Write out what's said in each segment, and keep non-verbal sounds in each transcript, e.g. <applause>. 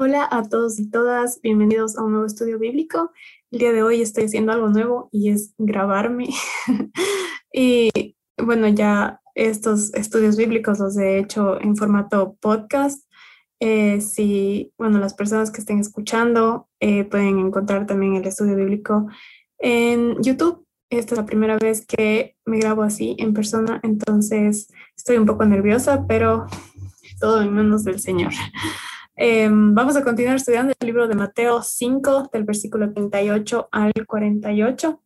Hola a todos y todas, bienvenidos a un nuevo estudio bíblico. El día de hoy estoy haciendo algo nuevo y es grabarme. <laughs> y bueno, ya estos estudios bíblicos los he hecho en formato podcast. Eh, si, bueno, las personas que estén escuchando eh, pueden encontrar también el estudio bíblico en YouTube. Esta es la primera vez que me grabo así en persona, entonces estoy un poco nerviosa, pero todo en manos del Señor. Em, vamos a continuar estudiando el libro de Mateo 5, del versículo 38 al 48.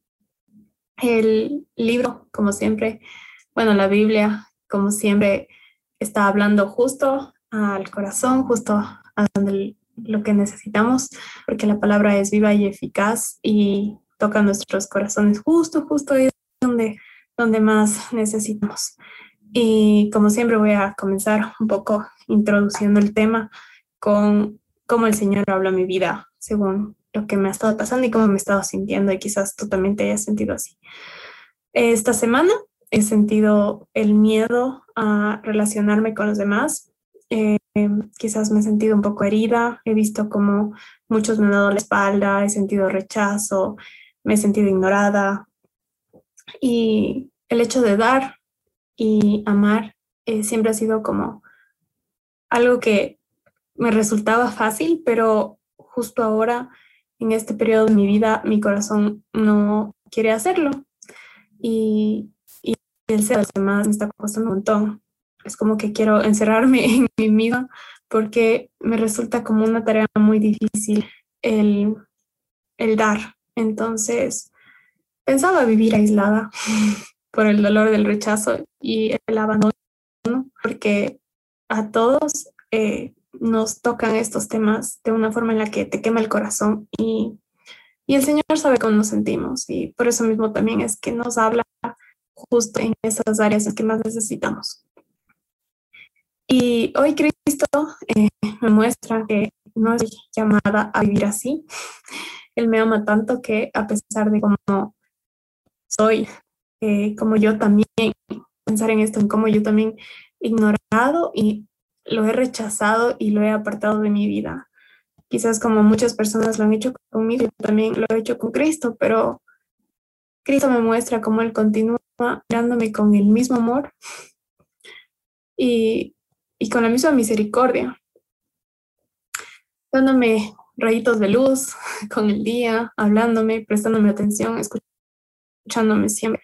El libro, como siempre, bueno, la Biblia, como siempre, está hablando justo al corazón, justo a donde lo que necesitamos, porque la palabra es viva y eficaz y toca nuestros corazones justo, justo ahí donde, donde más necesitamos. Y como siempre voy a comenzar un poco introduciendo el tema con cómo el Señor habla mi vida según lo que me ha estado pasando y cómo me he estado sintiendo y quizás tú también te sentido así. Esta semana he sentido el miedo a relacionarme con los demás. Eh, quizás me he sentido un poco herida, he visto como muchos me han dado la espalda, he sentido rechazo, me he sentido ignorada. Y el hecho de dar y amar eh, siempre ha sido como algo que me resultaba fácil, pero justo ahora, en este periodo de mi vida, mi corazón no quiere hacerlo. Y, el ser los demás me está costando un montón. Es como que quiero encerrarme <laughs> en mí misma porque me resulta como una tarea muy difícil el, el dar. Entonces, pensaba vivir aislada <laughs> por el dolor del rechazo y el abandono, porque a todos eh, nos tocan estos temas de una forma en la que te quema el corazón y, y el Señor sabe cómo nos sentimos y por eso mismo también es que nos habla justo en esas áreas en que más necesitamos. Y hoy Cristo eh, me muestra que no estoy llamada a vivir así. <laughs> Él me ama tanto que a pesar de cómo soy, eh, como yo también, pensar en esto, en cómo yo también ignorado y lo he rechazado y lo he apartado de mi vida. Quizás como muchas personas lo han hecho conmigo, yo también lo he hecho con Cristo, pero Cristo me muestra cómo Él continúa mirándome con el mismo amor y, y con la misma misericordia, dándome rayitos de luz <laughs> con el día, hablándome, prestándome atención, escuchándome siempre.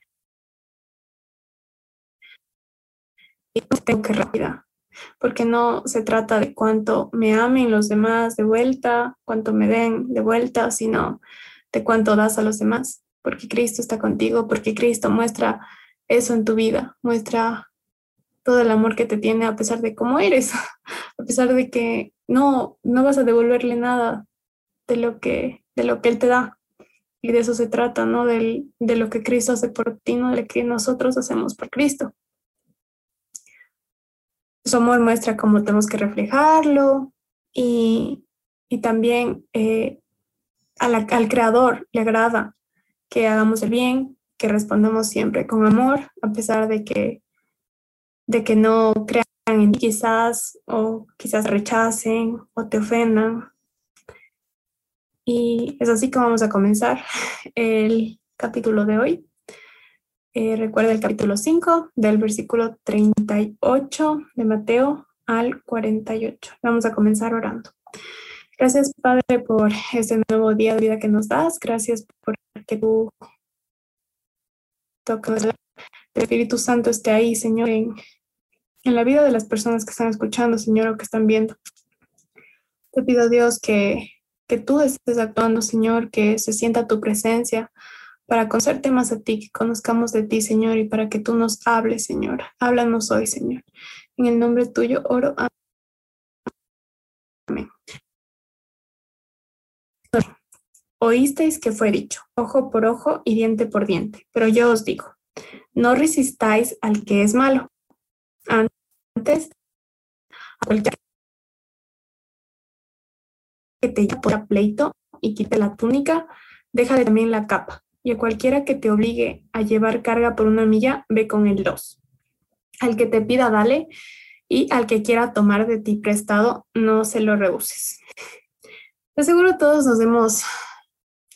Y tengo que rápida porque no se trata de cuánto me amen los demás de vuelta, cuánto me den de vuelta, sino de cuánto das a los demás, porque Cristo está contigo, porque Cristo muestra eso en tu vida, muestra todo el amor que te tiene a pesar de cómo eres, <laughs> a pesar de que no, no vas a devolverle nada de lo que, de lo que Él te da. Y de eso se trata, ¿no? Del, de lo que Cristo hace por ti, no de lo que nosotros hacemos por Cristo su amor muestra cómo tenemos que reflejarlo y, también eh, al creador le agrada que hagamos el bien, que respondamos siempre con amor, a pesar de que, de que no crean en ti quizás o quizás rechacen o te ofendan. Y es así como vamos a comenzar <laughs> el capítulo de hoy. Eh, recuerda el capítulo 5 del versículo 38 de Mateo al 48. Vamos a comenzar orando. Gracias, Padre, por este nuevo día de vida que nos das. Gracias por que tú tocas el Espíritu Santo esté ahí, Señor, en, en la vida de las personas que están escuchando, Señor, o que están viendo. Te pido, Dios, que, que tú estés actuando, Señor, que se sienta tu presencia, para conocerte más a ti, que conozcamos de ti, Señor, y para que tú nos hables, Señor. Háblanos hoy, Señor. En el nombre tuyo oro. Amén. Oísteis que fue dicho, ojo por ojo y diente por diente, pero yo os digo, no resistáis al que es malo. Antes, a que te por pleito y quite la túnica, déjale también la capa y a cualquiera que te obligue a llevar carga por una milla, ve con el dos. Al que te pida, dale, y al que quiera tomar de ti prestado, no se lo rehuses. De seguro todos nos hemos,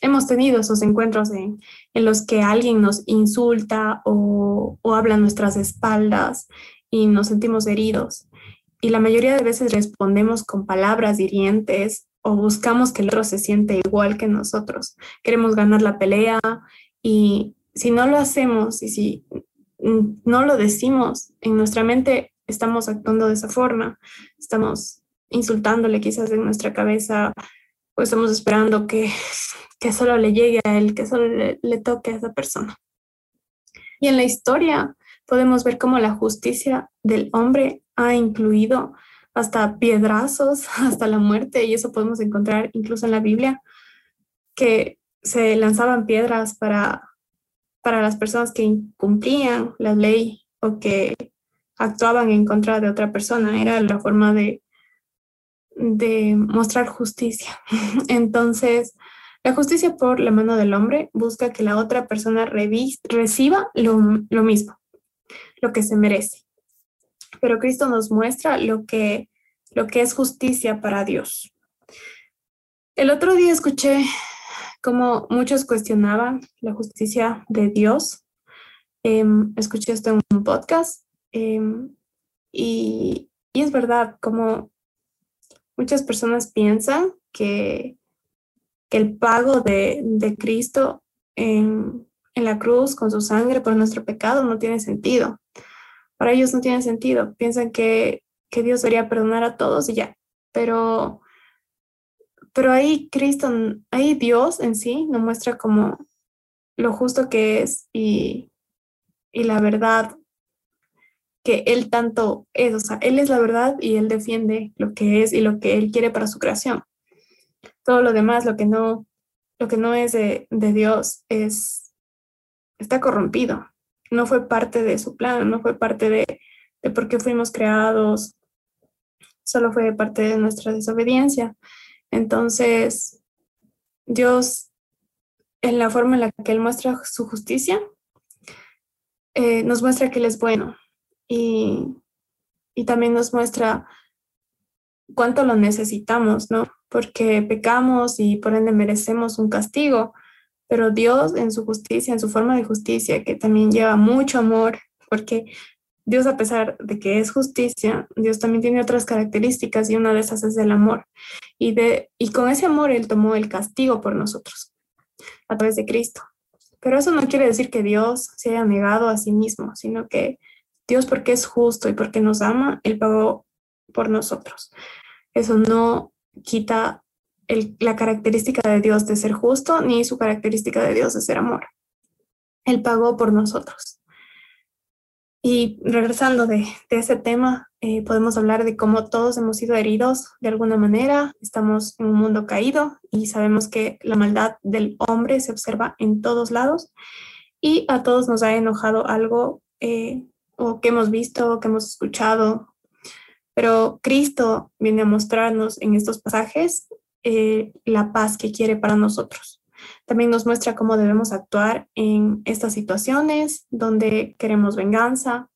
hemos tenido esos encuentros en, en los que alguien nos insulta o, o habla a nuestras espaldas y nos sentimos heridos. Y la mayoría de veces respondemos con palabras hirientes o buscamos que el otro se siente igual que nosotros. Queremos ganar la pelea y si no lo hacemos y si no lo decimos, en nuestra mente estamos actuando de esa forma, estamos insultándole quizás en nuestra cabeza, o estamos esperando que, que solo le llegue a él, que solo le, le toque a esa persona. Y en la historia podemos ver cómo la justicia del hombre ha incluido hasta piedrazos, <laughs> hasta la muerte, y eso podemos encontrar incluso en la Biblia, que se lanzaban piedras para, para las personas que incumplían la ley o que actuaban en contra de otra persona. Era la forma de, de mostrar justicia. <laughs> Entonces, la justicia por la mano del hombre busca que la otra persona reciba lo, lo mismo, lo que se merece pero Cristo nos muestra lo que, lo que es justicia para Dios. El otro día escuché como muchos cuestionaban la justicia de Dios. Em, escuché esto en un podcast em, y, es verdad, como muchas personas piensan que, el pago de, Cristo en, en, la cruz con su sangre por nuestro pecado no tiene sentido para ellos no tiene sentido. Piensan que, Dios debería perdonar a todos y ya. Pero, pero ahí Cristo, ahí Dios en sí nos muestra como lo justo que es y, y la verdad que Él tanto es. O sea, Él es la verdad y Él defiende lo que es y lo que Él quiere para su creación. Todo lo demás, lo que no, lo que no es de, de Dios, es, está corrompido no fue parte de su plan, no fue parte de, por qué fuimos creados, solo fue parte de nuestra desobediencia. Entonces, Dios, en la forma en la que Él muestra su justicia, eh, nos muestra que Él es bueno y, y también nos muestra cuánto lo necesitamos, ¿no? Porque pecamos y por ende merecemos un castigo, pero Dios en su justicia, en su forma de justicia, que también lleva mucho amor, porque Dios a pesar de que es justicia, Dios también tiene otras características y una de esas es el amor. Y, de, y con ese amor Él tomó el castigo por nosotros a través de Cristo. Pero eso no quiere decir que Dios se haya negado a sí mismo, sino que Dios porque es justo y porque nos ama, Él pagó por nosotros. Eso no quita la característica de Dios de ser justo ni su característica de Dios de ser amor. Él pagó por nosotros. Y regresando de, ese tema, eh, podemos hablar de cómo todos hemos sido heridos de alguna manera, estamos en un mundo caído y sabemos que la maldad del hombre se observa en todos lados y a todos nos ha enojado algo eh, o que hemos visto, o que hemos escuchado, pero Cristo viene a mostrarnos en estos pasajes eh, la paz que quiere para nosotros. También nos muestra cómo debemos actuar en estas situaciones donde queremos venganza.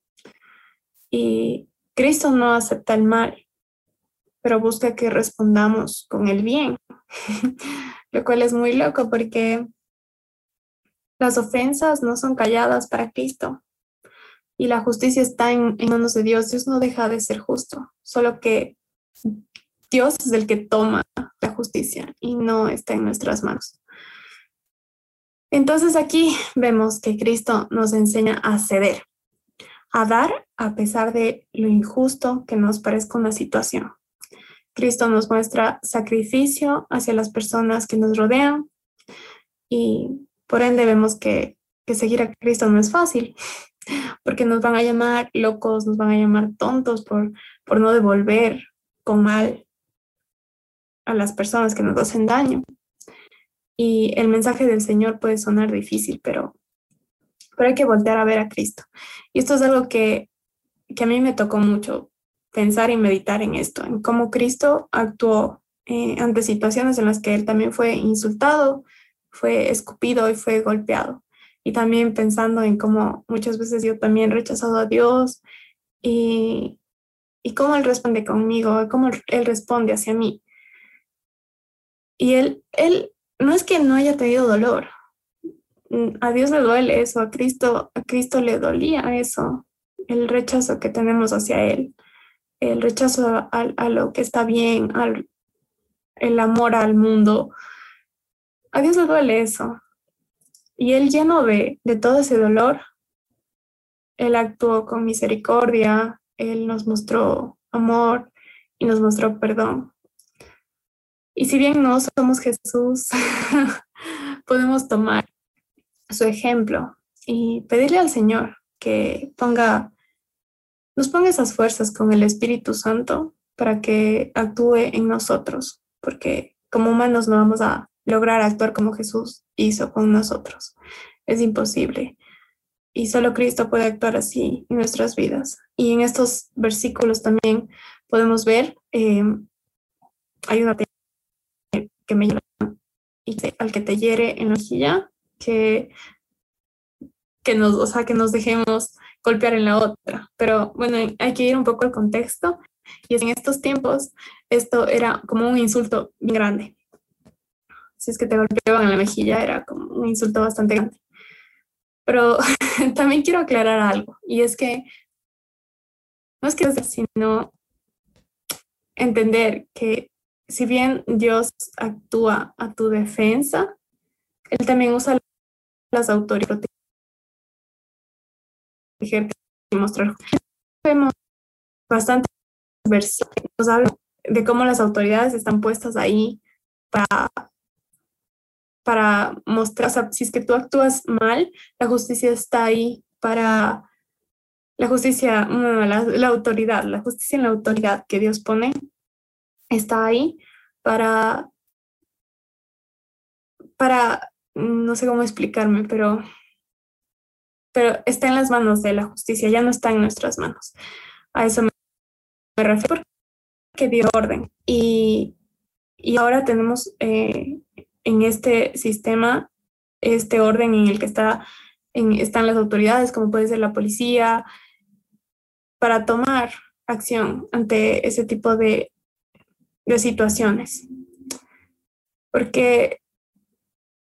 Y Cristo no acepta el mal, pero busca que respondamos con el bien, <laughs> lo cual es muy loco porque las ofensas no son calladas para Cristo y la justicia está en, manos de Dios. Dios no deja de ser justo, solo que Dios es el que toma justicia y no está en nuestras manos. Entonces aquí vemos que Cristo nos enseña a ceder, a dar a pesar de lo injusto que nos parezca una situación. Cristo nos muestra sacrificio hacia las personas que nos rodean y por ende vemos que, que seguir a Cristo no es fácil, <laughs> porque nos van a llamar locos, nos van a llamar tontos por, por no devolver con mal a las personas que nos hacen daño. Y el mensaje del Señor puede sonar difícil, pero, pero hay que voltear a ver a Cristo. Y esto es algo que, que a mí me tocó mucho pensar y meditar en esto, en cómo Cristo actuó eh, ante situaciones en las que él también fue insultado, fue escupido y fue golpeado. Y también pensando en cómo muchas veces yo también he rechazado a Dios y, y cómo Él responde conmigo, cómo Él responde hacia mí. Y Él, él no es que no haya tenido dolor, a Dios le duele eso, a Cristo, a Cristo le dolía eso, el rechazo que tenemos hacia Él, el rechazo a, a lo que está bien, al, el amor al mundo. A Dios le duele eso. Y Él lleno de, de todo ese dolor, Él actuó con misericordia, Él nos mostró amor y nos mostró perdón. Y si bien no somos Jesús, <laughs> podemos tomar su ejemplo y pedirle al Señor que ponga, nos ponga esas fuerzas con el Espíritu Santo para que actúe en nosotros, porque como humanos no vamos a lograr actuar como Jesús hizo con nosotros. Es imposible. Y solo Cristo puede actuar así en nuestras vidas. Y en estos versículos también podemos ver, eh, hay una que me llama, al que te hiere en la mejilla, que, que, nos, o sea, que nos dejemos golpear en la otra. Pero bueno, hay que ir un poco al contexto. Y en estos tiempos esto era como un insulto bien grande. Si es que te golpeaban en la mejilla, era como un insulto bastante grande. Pero <laughs> también quiero aclarar algo, y es que no es que sino entender que si bien Dios actúa a tu defensa, Él también usa las autoridades y mostrar. Vemos bastante nos habla de cómo las autoridades están puestas ahí para, para mostrar, o sea, si es que tú actúas mal, la justicia está ahí para, la justicia, la, la autoridad, la justicia en la autoridad que Dios pone está ahí para, para, no sé cómo explicarme, pero, pero está en las manos de la justicia, ya no está en nuestras manos. A eso me refiero que dio orden. Y, ahora tenemos eh, en este sistema este orden en el que está, en, están las autoridades, como puede ser la policía, para tomar acción ante ese tipo de, de situaciones. Porque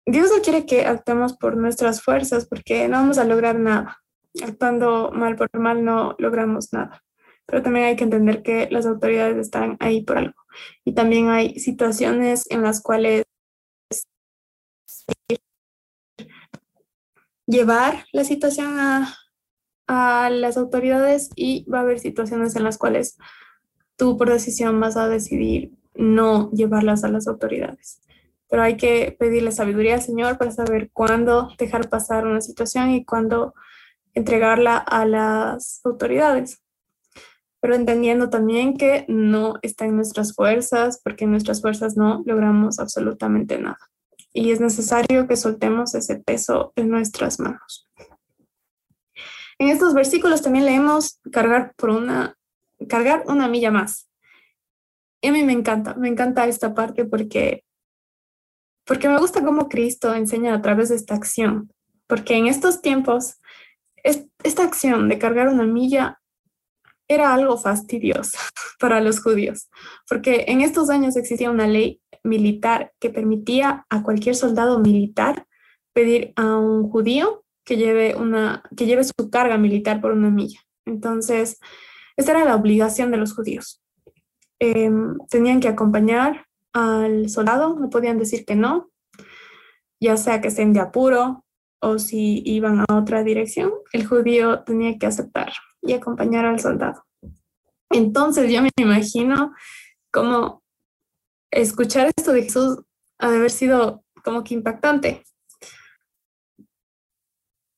Dios no quiere que actuemos por nuestras fuerzas, porque no vamos a lograr nada. Actuando mal por mal no logramos nada pero también hay que entender que las autoridades están ahí por algo. Y también hay situaciones en las cuales llevar la situación a, a las autoridades y va a haber situaciones en las cuales tú por decisión vas a decidir no llevarlas a las autoridades. Pero hay que pedirle sabiduría al Señor para saber cuándo dejar pasar una situación y cuándo entregarla a las autoridades pero entendiendo también que no está en nuestras fuerzas, porque en nuestras fuerzas no logramos absolutamente nada. Y es necesario que soltemos ese peso en nuestras manos. En estos versículos también leemos cargar por una, cargar una milla más. Y a mí me encanta, me encanta esta parte porque, porque me gusta cómo Cristo enseña a través de esta acción. Porque en estos tiempos, esta acción de cargar una milla era algo fastidioso <laughs> para los judíos, porque en estos años existía una ley militar que permitía a cualquier soldado militar pedir a un judío que lleve, una, que lleve su carga militar por una milla. Entonces, esa era la obligación de los judíos. Em, tenían que acompañar al soldado, no podían decir que no, ya sea que estén de apuro o si iban a otra dirección, el judío tenía que aceptar y acompañar al soldado. Entonces yo me imagino como escuchar esto de Jesús ha de haber sido como que impactante.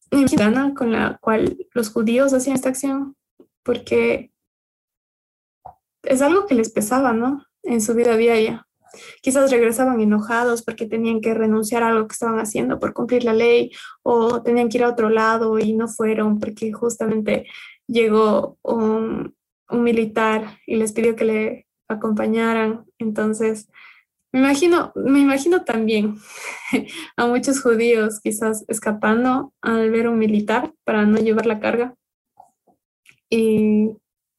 gana con la cual los judíos hacían esta acción, porque es algo que les pesaba, ¿no? En su vida diaria. Quizás regresaban enojados porque tenían que renunciar a algo que estaban haciendo por cumplir la ley o tenían que ir a otro lado y no fueron porque justamente llegó un, militar y les pidió que le acompañaran. Entonces, me imagino, me imagino también <laughs> a muchos judíos quizás escapando al ver un militar para no llevar la carga. Y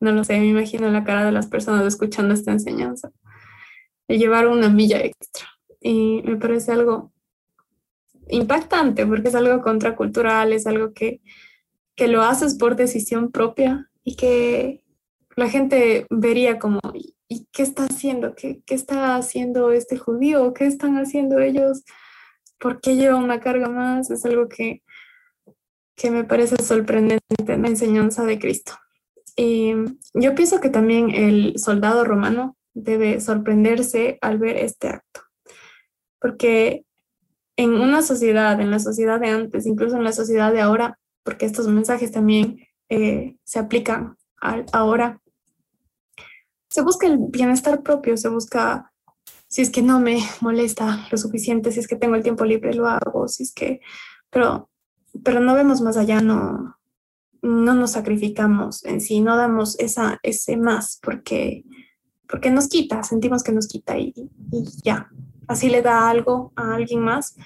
no lo sé, me imagino la cara de las personas escuchando esta enseñanza, de llevar una milla extra. Y me parece algo impactante porque es algo contracultural, es algo que, que lo haces por decisión propia y que la gente vería como, ¿y qué está haciendo? ¿Qué, qué está haciendo este judío? ¿Qué están haciendo ellos? ¿Por qué lleva una carga más? Es algo que, que me parece sorprendente en la enseñanza de Cristo. Y yo pienso que también el soldado romano debe sorprenderse al ver este acto, porque en una sociedad, en la sociedad de antes, incluso en la sociedad de ahora, porque estos mensajes también eh, se aplican ahora, se busca el bienestar propio, se busca si es que no me molesta lo suficiente, si es que tengo el tiempo libre, lo hago, si es que, pero, pero no vemos más allá, no, no nos sacrificamos en sí, no damos esa, ese más porque, porque nos quita, sentimos que nos quita y, y ya. Así le da algo a alguien más,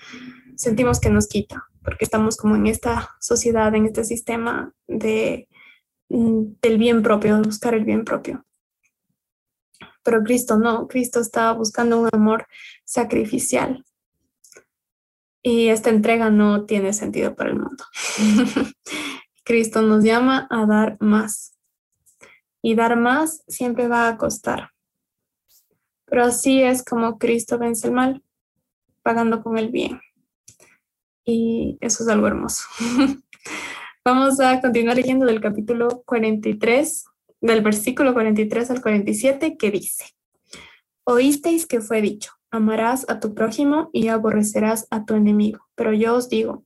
sentimos que nos quita, porque estamos como en esta sociedad, en este sistema de, mm, del bien propio, de buscar el bien propio. Pero Cristo no, Cristo estaba buscando un amor sacrificial. Y esta entrega no tiene sentido para el mundo. <laughs> Cristo nos llama a dar más. Y dar más siempre va a costar. Pero así es como Cristo vence el mal, pagando con el bien. Y eso es algo hermoso. <laughs> Vamos a continuar leyendo del capítulo 43, del versículo 43 al 47, que dice, Oísteis que fue dicho, amarás a tu prójimo y aborrecerás a tu enemigo. Pero yo os digo,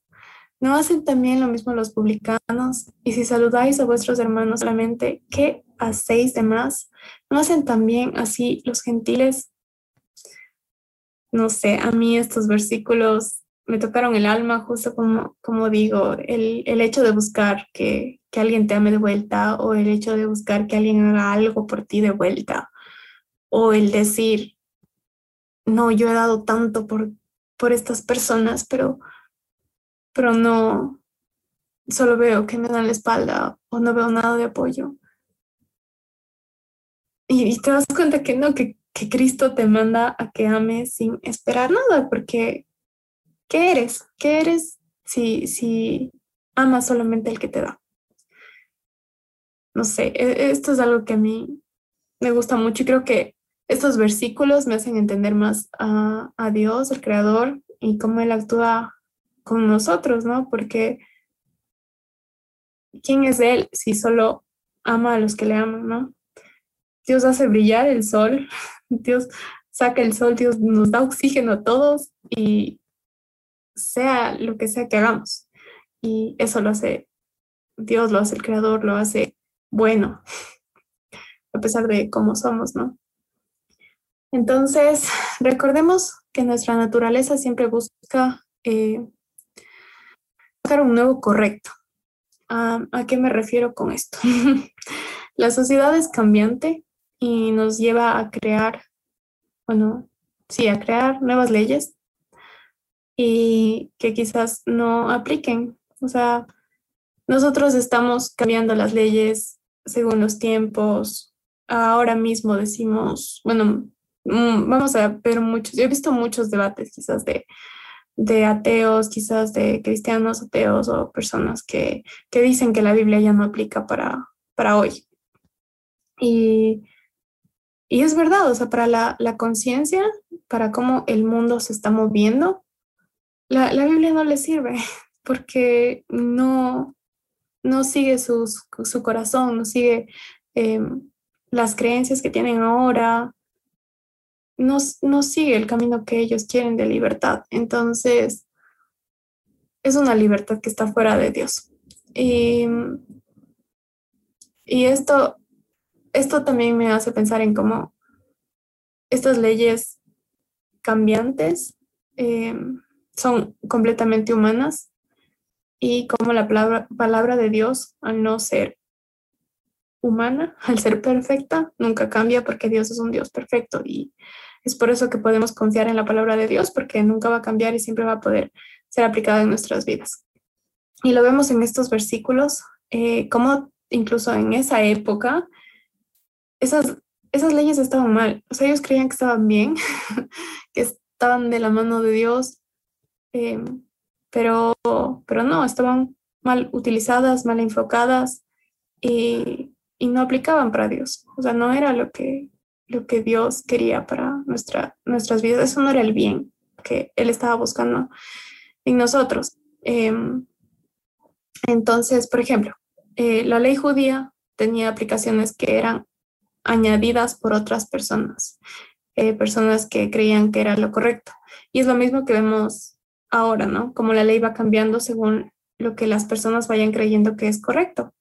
¿No hacen también lo mismo los publicanos? Y si saludáis a vuestros hermanos solamente, ¿qué hacéis de más? ¿No hacen también así los gentiles? No sé, a mí estos versículos me tocaron el alma, justo como, como digo, el, el hecho de buscar que, que alguien te ame de vuelta o el hecho de buscar que alguien haga algo por ti de vuelta o el decir, no, yo he dado tanto por, por estas personas, pero pero no, solo veo que me dan la espalda o no veo nada de apoyo. Y, te das cuenta que no, que, que, Cristo te manda a que ames sin esperar nada, porque ¿qué eres? ¿Qué eres si, si amas solamente el que te da? No sé, e, esto es algo que a mí me gusta mucho y creo que estos versículos me hacen entender más a, a Dios, el Creador, y cómo Él actúa con nosotros, ¿no? Porque ¿quién es Él si solo ama a los que le aman, ¿no? Dios hace brillar el sol, <laughs> Dios saca el sol, Dios nos da oxígeno a todos y sea lo que sea que hagamos. Y eso lo hace Dios, lo hace el Creador, lo hace bueno, <laughs> a pesar de cómo somos, ¿no? Entonces, recordemos que nuestra naturaleza siempre busca eh, un nuevo correcto. ¿A qué me refiero con esto? <laughs> la sociedad es cambiante y nos lleva a crear, bueno, sí, a crear nuevas leyes y que quizás no apliquen. O sea, nosotros estamos cambiando las leyes según los tiempos. Ahora mismo decimos, bueno, mm, vamos a ver muchos, yo he visto muchos debates quizás de de ateos, quizás de cristianos ateos o personas que, que dicen que la Biblia ya no aplica para, para hoy. Y, y, es verdad, o sea, para la, la conciencia, para cómo el mundo se está moviendo, la, la Biblia no le sirve <laughs> porque no, no sigue sus, su corazón, no sigue em, las creencias que tienen ahora, no, sigue el camino que ellos quieren de libertad. Entonces, es una libertad que está fuera de Dios. Y, esto, esto también me hace pensar en cómo estas leyes cambiantes, em, son completamente humanas y como la palabra de Dios, al no ser humana, al ser perfecta, nunca cambia porque Dios es un Dios perfecto y es por eso que podemos confiar en la palabra de Dios porque nunca va a cambiar y siempre va a poder ser aplicada en nuestras vidas. Y lo vemos en estos versículos, eh, como incluso en esa época, esas, esas leyes estaban mal. O sea, ellos creían que estaban bien, <laughs> que estaban de la mano de Dios, eh, pero, pero no, estaban mal utilizadas, mal enfocadas y, y, no aplicaban para Dios. O sea, no era lo que, lo que Dios quería para nuestra, nuestras vidas. Eso no era el bien que Él estaba buscando en nosotros. Em, entonces, por ejemplo, eh, la ley judía tenía aplicaciones que eran añadidas por otras personas, eh, personas que creían que era lo correcto. Y es lo mismo que vemos ahora, ¿no? Como la ley va cambiando según lo que las personas vayan creyendo que es correcto.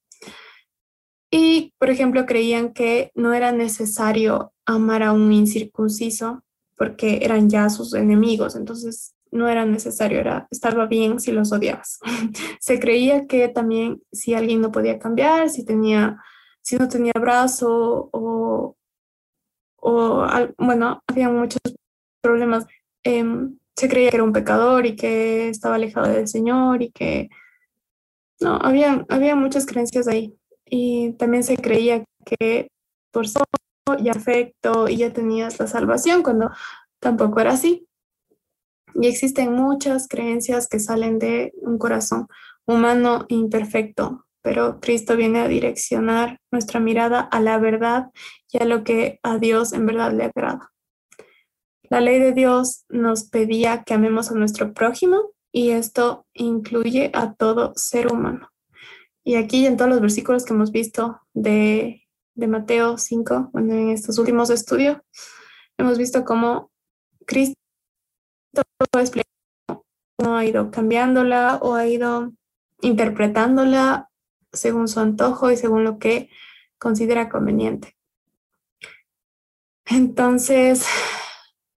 Y, por ejemplo, creían que no era necesario amar a un incircunciso porque eran ya sus enemigos. Entonces, no era necesario, era, estaba bien si los odiabas. <laughs> Se creía que también si alguien no podía cambiar, si tenía, si no tenía brazo o, bueno, había muchos problemas. Em, se creía que era un pecador y que estaba alejado del Señor y que no, había, había muchas creencias ahí. Y también se creía que por solo y afecto ya tenías la salvación cuando tampoco era así. Y existen muchas creencias que salen de un corazón humano imperfecto, pero Cristo viene a direccionar nuestra mirada a la verdad y a lo que a Dios en verdad le agrada. La ley de Dios nos pedía que amemos a nuestro prójimo y esto incluye a todo ser humano. Y aquí en todos los versículos que hemos visto de, de Mateo 5, en estos últimos estudios, hemos visto cómo Cristo no ha ido cambiándola o ha ido interpretándola según su antojo y según lo que considera conveniente. Entonces,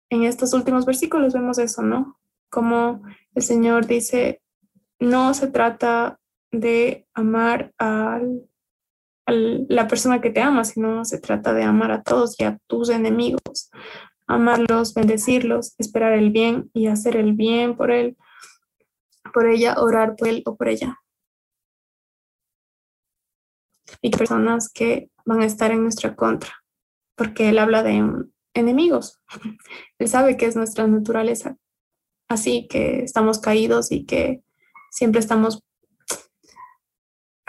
en estos últimos versículos vemos eso, ¿no? Como el Señor dice, no se trata de amar a la persona que te ama, sino se trata de amar a todos y a tus enemigos amarlos, bendecirlos, esperar el bien y hacer el bien por él, por ella, orar por él o por ella. Y personas que van a estar en nuestra contra, porque él habla de enemigos. <laughs> Él sabe que es nuestra naturaleza, así que estamos caídos y que siempre estamos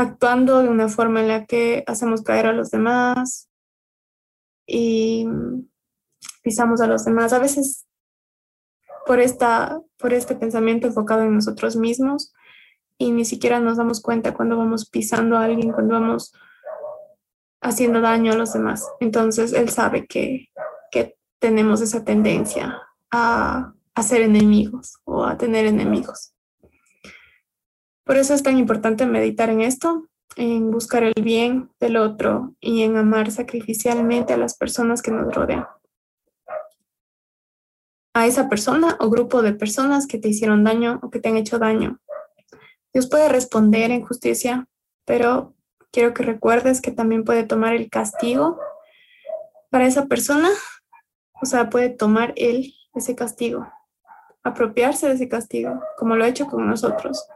actuando de una forma en la que hacemos caer a los demás y pisamos a los demás. A veces por, esta, por este pensamiento enfocado en nosotros mismos y ni siquiera nos damos cuenta cuando vamos pisando a alguien, cuando vamos haciendo daño a los demás. Entonces él sabe que, que tenemos esa tendencia a, a ser enemigos o a tener enemigos. Por eso es tan importante meditar en esto, en buscar el bien del otro y en amar sacrificialmente a las personas que nos rodean. A esa persona o grupo de personas que te hicieron daño o que te han hecho daño. Dios puede responder en justicia, pero quiero que recuerdes que también puede tomar el castigo para esa persona, o sea, puede tomar él ese castigo, apropiarse de ese castigo, como lo ha hecho con nosotros,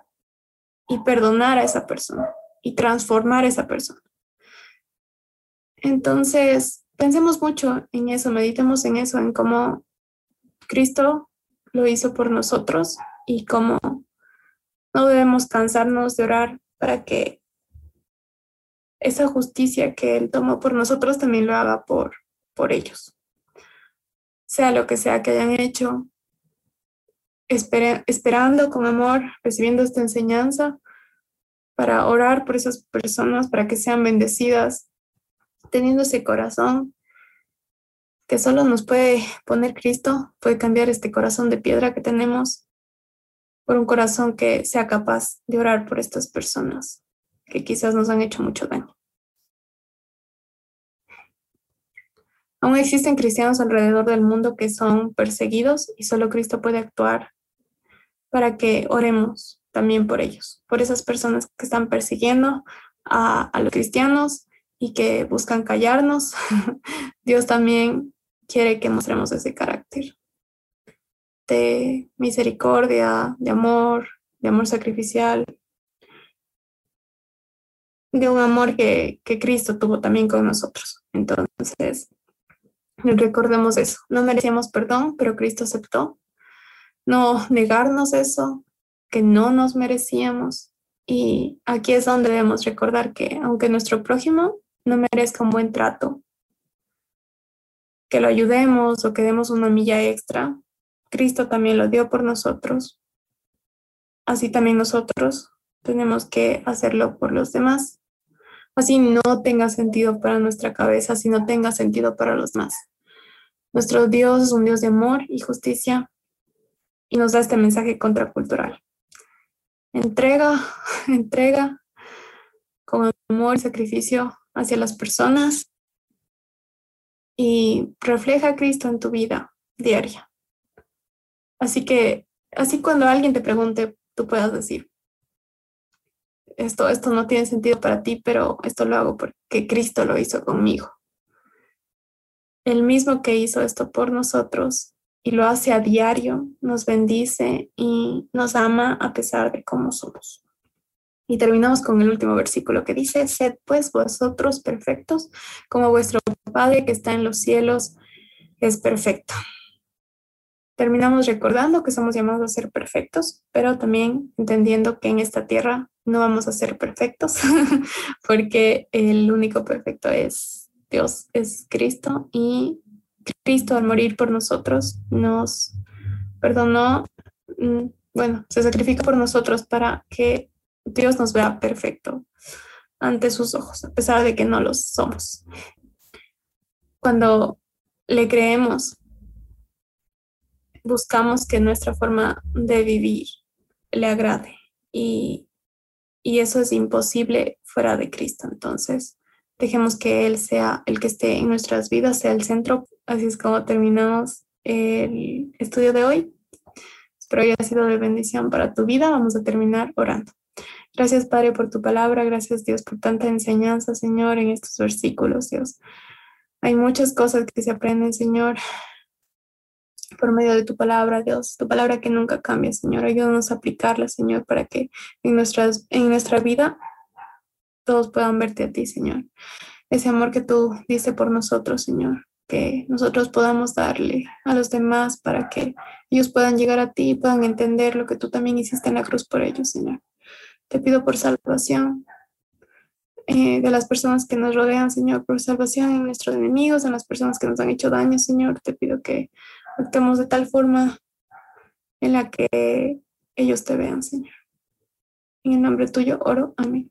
y perdonar a esa persona y transformar a esa persona. Entonces, pensemos mucho en eso, meditemos en eso, en cómo Cristo lo hizo por nosotros y cómo no debemos cansarnos de orar para que esa justicia que Él tomó por nosotros también lo haga por, por ellos. Sea lo que sea que hayan hecho, esperando con amor, recibiendo esta enseñanza para orar por esas personas, para que sean bendecidas, teniendo ese corazón que solo nos puede poner Cristo, puede cambiar este corazón de piedra que tenemos por un corazón que sea capaz de orar por estas personas que quizás nos han hecho mucho daño. Aún existen cristianos alrededor del mundo que son perseguidos y solo Cristo puede actuar para que oremos también por ellos, por esas personas que están persiguiendo a, los cristianos y que buscan callarnos. <laughs> Dios también quiere que mostremos ese carácter de misericordia, de amor, de amor sacrificial, de un amor que, que Cristo tuvo también con nosotros. Entonces, recordemos eso. No merecíamos perdón, pero Cristo aceptó. No negarnos eso, que no nos merecíamos. Y aquí es donde debemos recordar que aunque nuestro prójimo no merezca un buen trato, que lo ayudemos o que demos una milla extra, Cristo también lo dio por nosotros. Así también nosotros tenemos que hacerlo por los demás. Así no tenga sentido para nuestra cabeza, así no tenga sentido para los demás. Nuestro Dios es un Dios de amor y justicia y nos da este mensaje contracultural. Entrega, <laughs> entrega con amor y sacrificio hacia las personas y refleja a Cristo en tu vida diaria. Así que, así cuando alguien te pregunte, tú puedas decir, esto, esto no tiene sentido para ti, pero esto lo hago porque Cristo lo hizo conmigo. El mismo que hizo esto por nosotros y lo hace a diario, nos bendice y nos ama a pesar de cómo somos. Y terminamos con el último versículo que dice, sed pues vosotros perfectos como vuestro Padre que está en los cielos es perfecto terminamos recordando que somos llamados a ser perfectos, pero también entendiendo que en esta tierra no vamos a ser perfectos, <laughs> porque el único perfecto es Dios, es Cristo, y Cristo al morir por nosotros nos perdonó, mm, bueno, se sacrifica por nosotros para que Dios nos vea perfecto ante sus ojos, a pesar de que no lo somos. Cuando le creemos buscamos que nuestra forma de vivir le agrade y, y eso es imposible fuera de Cristo. Entonces, dejemos que Él sea el que esté en nuestras vidas, sea el centro. Así es como terminamos el estudio de hoy. Espero haya sido de bendición para tu vida. Vamos a terminar orando. Gracias, Padre, por tu palabra. Gracias, Dios, por tanta enseñanza, Señor, en estos versículos, Dios. Hay muchas cosas que se aprenden, Señor por medio de tu palabra, Dios, tu palabra que nunca cambia, Señor. Ayúdanos a aplicarla, Señor, para que en, nuestras, en nuestra vida todos puedan verte a ti, Señor. Ese amor que tú diste por nosotros, Señor, que nosotros podamos darle a los demás para que ellos puedan llegar a ti y puedan entender lo que tú también hiciste en la cruz por ellos, Señor. Te pido por salvación eh, de las personas que nos rodean, Señor, por salvación en nuestros enemigos, en las personas que nos han hecho daño, Señor. Te pido que actuemos de tal forma en la que ellos te vean, Señor. En el nombre tuyo oro. Amén.